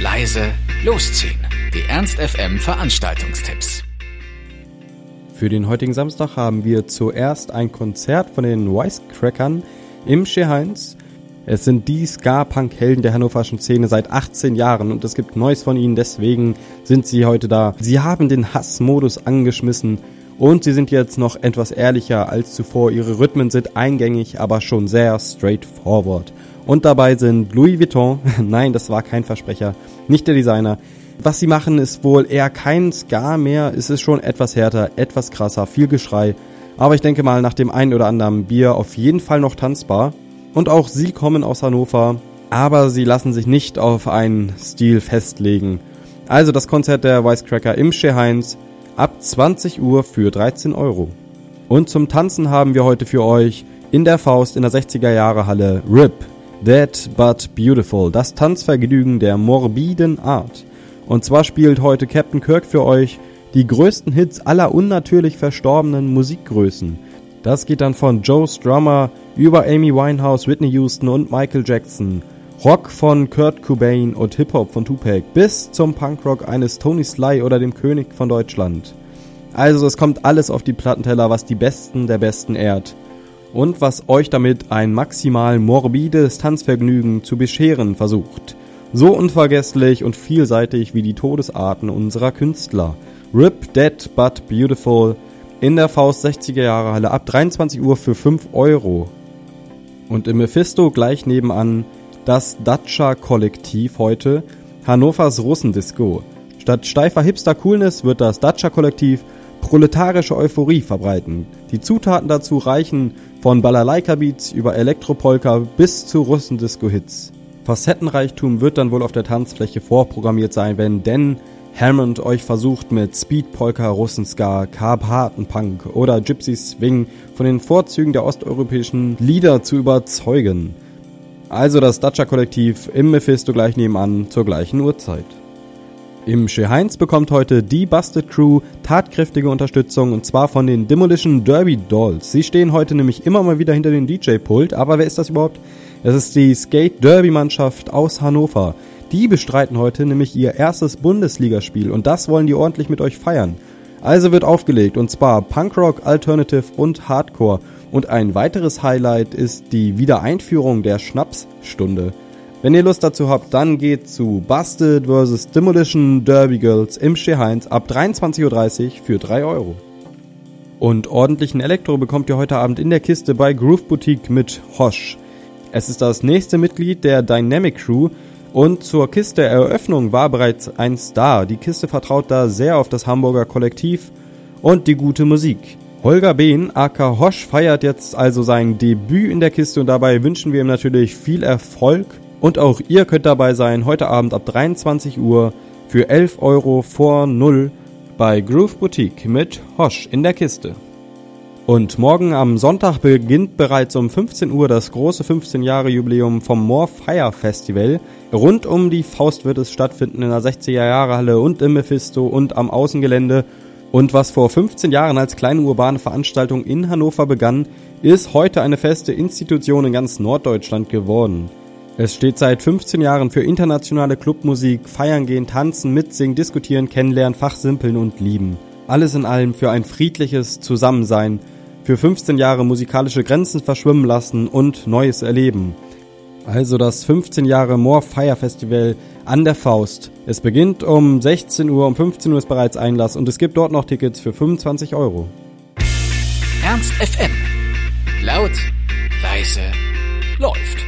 leise, losziehen. Die Ernst FM Veranstaltungstipps. Für den heutigen Samstag haben wir zuerst ein Konzert von den Wisecrackern im Heinz. Es sind die Ska-Punk-Helden der hannoverschen Szene seit 18 Jahren und es gibt Neues von ihnen, deswegen sind sie heute da. Sie haben den Hassmodus angeschmissen und sie sind jetzt noch etwas ehrlicher als zuvor. Ihre Rhythmen sind eingängig, aber schon sehr straightforward. Und dabei sind Louis Vuitton, nein, das war kein Versprecher, nicht der Designer. Was sie machen, ist wohl eher kein Ska mehr, es ist schon etwas härter, etwas krasser, viel Geschrei. Aber ich denke mal, nach dem einen oder anderen Bier auf jeden Fall noch tanzbar. Und auch sie kommen aus Hannover, aber sie lassen sich nicht auf einen Stil festlegen. Also das Konzert der Wisecracker im Heinz ab 20 Uhr für 13 Euro. Und zum Tanzen haben wir heute für euch in der Faust in der 60er Jahre Halle RIP, Dead But Beautiful, das Tanzvergnügen der morbiden Art. Und zwar spielt heute Captain Kirk für euch die größten Hits aller unnatürlich verstorbenen Musikgrößen. Das geht dann von Joe Strummer über Amy Winehouse, Whitney Houston und Michael Jackson. Rock von Kurt Cobain und Hip-Hop von Tupac bis zum Punkrock eines Tony Sly oder dem König von Deutschland. Also es kommt alles auf die Plattenteller, was die Besten der Besten ehrt. Und was euch damit ein maximal morbides Tanzvergnügen zu bescheren versucht. So unvergesslich und vielseitig wie die Todesarten unserer Künstler. Rip Dead But Beautiful in der Faust 60er Jahre Halle ab 23 Uhr für 5 Euro. Und im Mephisto gleich nebenan das Dacia Kollektiv heute Hannovers Russendisco. Statt steifer Hipster-Coolness wird das Dacia Kollektiv proletarische Euphorie verbreiten. Die Zutaten dazu reichen von Balalaika-Beats über Elektropolka bis zu Russendisco-Hits. Facettenreichtum wird dann wohl auf der Tanzfläche vorprogrammiert sein, wenn denn Hammond euch versucht mit Speed Polka, Russenska, Karpatenpunk oder Gypsy Swing von den Vorzügen der osteuropäischen Lieder zu überzeugen. Also das Dacia Kollektiv im Mephisto gleich nebenan zur gleichen Uhrzeit. Im Heinz bekommt heute die Busted Crew tatkräftige Unterstützung und zwar von den Demolition Derby Dolls. Sie stehen heute nämlich immer mal wieder hinter dem DJ-Pult, aber wer ist das überhaupt? Es ist die Skate Derby Mannschaft aus Hannover. Die bestreiten heute nämlich ihr erstes Bundesligaspiel und das wollen die ordentlich mit euch feiern. Also wird aufgelegt und zwar Punkrock, Alternative und Hardcore und ein weiteres Highlight ist die Wiedereinführung der Schnapsstunde. Wenn ihr Lust dazu habt, dann geht zu Busted vs. Demolition Derby Girls im Heinz ab 23.30 Uhr für 3 Euro. Und ordentlichen Elektro bekommt ihr heute Abend in der Kiste bei Groove Boutique mit Hosh. Es ist das nächste Mitglied der Dynamic Crew und zur Kiste Eröffnung war bereits ein Star. Die Kiste vertraut da sehr auf das Hamburger Kollektiv und die gute Musik. Holger Behn, aka Hosch, feiert jetzt also sein Debüt in der Kiste und dabei wünschen wir ihm natürlich viel Erfolg. Und auch ihr könnt dabei sein, heute Abend ab 23 Uhr für 11 Euro vor Null bei Groove Boutique mit Hosch in der Kiste. Und morgen am Sonntag beginnt bereits um 15 Uhr das große 15 Jahre Jubiläum vom More Fire Festival. Rund um die Faust wird es stattfinden in der 60er Jahre Halle und im Mephisto und am Außengelände. Und was vor 15 Jahren als kleine urbane Veranstaltung in Hannover begann, ist heute eine feste Institution in ganz Norddeutschland geworden. Es steht seit 15 Jahren für internationale Clubmusik, feiern gehen, tanzen, mitsingen, diskutieren, kennenlernen, fachsimpeln und lieben. Alles in allem für ein friedliches Zusammensein, für 15 Jahre musikalische Grenzen verschwimmen lassen und Neues erleben. Also das 15 Jahre More Fire Festival an der Faust. Es beginnt um 16 Uhr, um 15 Uhr ist bereits Einlass und es gibt dort noch Tickets für 25 Euro. Ernst FM. Laut, leise, läuft.